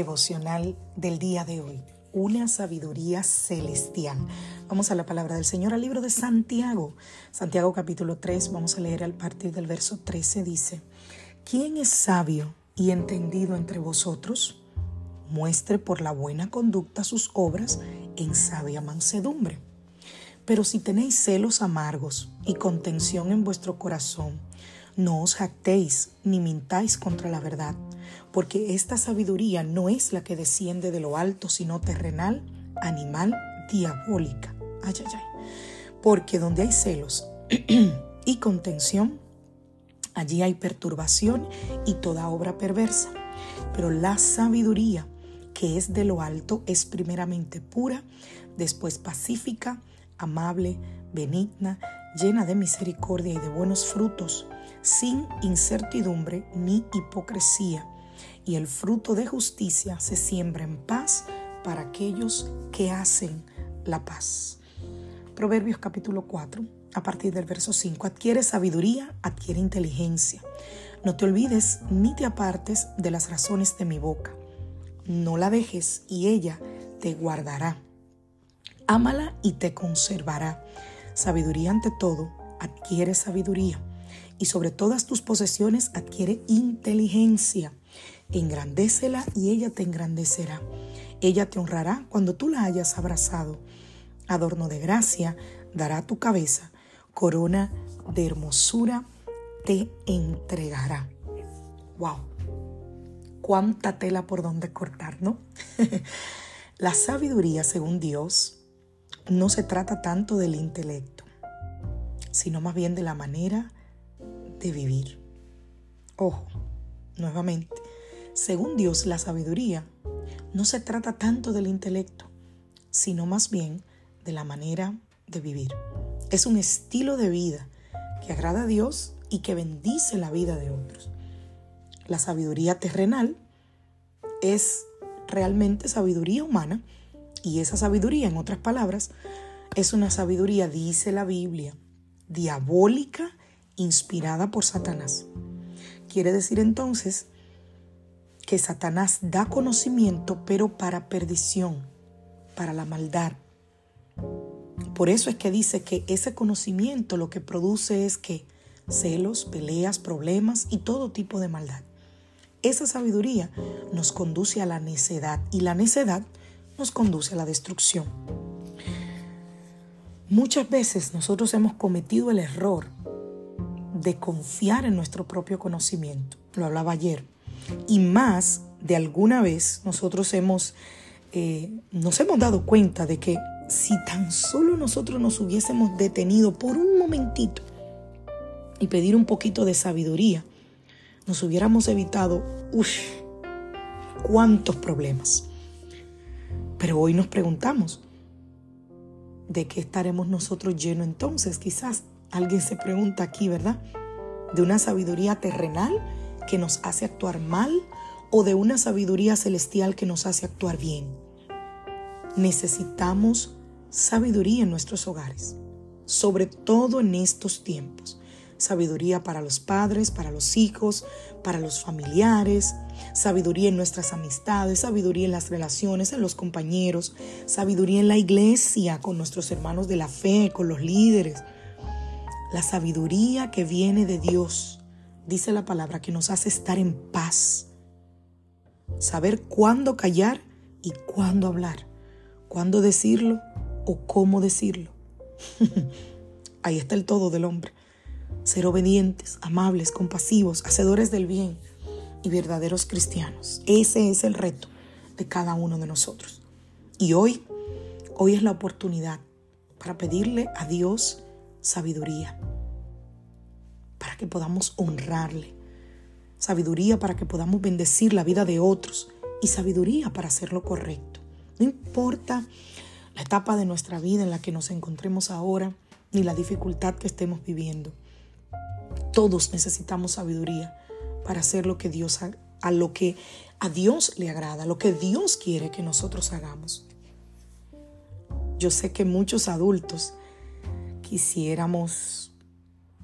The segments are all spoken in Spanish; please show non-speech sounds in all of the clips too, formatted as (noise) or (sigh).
Devocional del día de hoy. Una sabiduría celestial. Vamos a la palabra del Señor al libro de Santiago. Santiago capítulo 3, vamos a leer al partir del verso 13. Dice, ¿quién es sabio y entendido entre vosotros? Muestre por la buena conducta sus obras en sabia mansedumbre. Pero si tenéis celos amargos y contención en vuestro corazón, no os jactéis ni mintáis contra la verdad, porque esta sabiduría no es la que desciende de lo alto, sino terrenal, animal, diabólica. Ay, ay, ay. Porque donde hay celos (clears throat) y contención, allí hay perturbación y toda obra perversa. Pero la sabiduría que es de lo alto es primeramente pura, después pacífica, amable, benigna, llena de misericordia y de buenos frutos sin incertidumbre ni hipocresía, y el fruto de justicia se siembra en paz para aquellos que hacen la paz. Proverbios capítulo 4, a partir del verso 5, adquiere sabiduría, adquiere inteligencia. No te olvides ni te apartes de las razones de mi boca. No la dejes y ella te guardará. Ámala y te conservará. Sabiduría ante todo, adquiere sabiduría y sobre todas tus posesiones adquiere inteligencia. Engrandécela y ella te engrandecerá. Ella te honrará cuando tú la hayas abrazado. Adorno de gracia dará tu cabeza. Corona de hermosura te entregará. ¡Wow! Cuánta tela por donde cortar, ¿no? (laughs) la sabiduría, según Dios, no se trata tanto del intelecto, sino más bien de la manera de vivir. Ojo, nuevamente, según Dios la sabiduría no se trata tanto del intelecto, sino más bien de la manera de vivir. Es un estilo de vida que agrada a Dios y que bendice la vida de otros. La sabiduría terrenal es realmente sabiduría humana y esa sabiduría, en otras palabras, es una sabiduría, dice la Biblia, diabólica inspirada por Satanás. Quiere decir entonces que Satanás da conocimiento, pero para perdición, para la maldad. Por eso es que dice que ese conocimiento lo que produce es que celos, peleas, problemas y todo tipo de maldad. Esa sabiduría nos conduce a la necedad y la necedad nos conduce a la destrucción. Muchas veces nosotros hemos cometido el error de confiar en nuestro propio conocimiento. Lo hablaba ayer. Y más de alguna vez nosotros hemos, eh, nos hemos dado cuenta de que si tan solo nosotros nos hubiésemos detenido por un momentito y pedir un poquito de sabiduría, nos hubiéramos evitado, uff, cuántos problemas. Pero hoy nos preguntamos, ¿de qué estaremos nosotros llenos entonces? Quizás Alguien se pregunta aquí, ¿verdad? ¿De una sabiduría terrenal que nos hace actuar mal o de una sabiduría celestial que nos hace actuar bien? Necesitamos sabiduría en nuestros hogares, sobre todo en estos tiempos. Sabiduría para los padres, para los hijos, para los familiares, sabiduría en nuestras amistades, sabiduría en las relaciones, en los compañeros, sabiduría en la iglesia, con nuestros hermanos de la fe, con los líderes, la sabiduría que viene de Dios, dice la palabra, que nos hace estar en paz. Saber cuándo callar y cuándo hablar, cuándo decirlo o cómo decirlo. (laughs) Ahí está el todo del hombre. Ser obedientes, amables, compasivos, hacedores del bien y verdaderos cristianos. Ese es el reto de cada uno de nosotros. Y hoy, hoy es la oportunidad para pedirle a Dios sabiduría, para que podamos honrarle, sabiduría para que podamos bendecir la vida de otros y sabiduría para hacer lo correcto. No importa la etapa de nuestra vida en la que nos encontremos ahora, ni la dificultad que estemos viviendo. Todos necesitamos sabiduría para hacer lo que Dios a lo que a Dios le agrada, lo que Dios quiere que nosotros hagamos. Yo sé que muchos adultos quisiéramos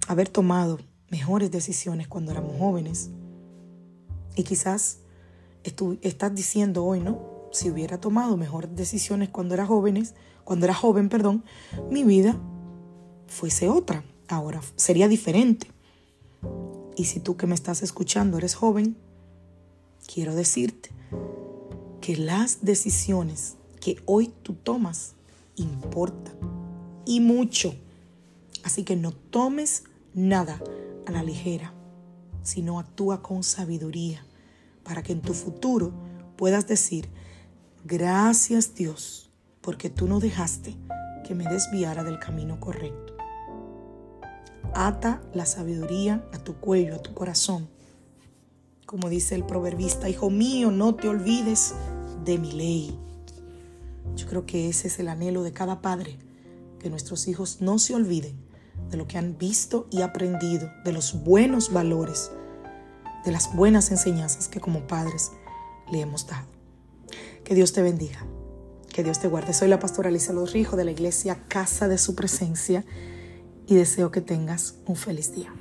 haber tomado mejores decisiones cuando éramos jóvenes. Y quizás estás diciendo hoy, ¿no? Si hubiera tomado mejores decisiones cuando era jóvenes, cuando era joven, perdón, mi vida fuese otra. Ahora sería diferente. Y si tú que me estás escuchando eres joven, quiero decirte que las decisiones que hoy tú tomas importan y mucho. Así que no tomes nada a la ligera, sino actúa con sabiduría para que en tu futuro puedas decir, gracias Dios, porque tú no dejaste que me desviara del camino correcto. Ata la sabiduría a tu cuello, a tu corazón. Como dice el proverbista, hijo mío, no te olvides de mi ley. Yo creo que ese es el anhelo de cada padre, que nuestros hijos no se olviden de lo que han visto y aprendido, de los buenos valores, de las buenas enseñanzas que como padres le hemos dado. Que Dios te bendiga, que Dios te guarde. Soy la pastora Alicia Los Rijo de la iglesia Casa de Su Presencia y deseo que tengas un feliz día.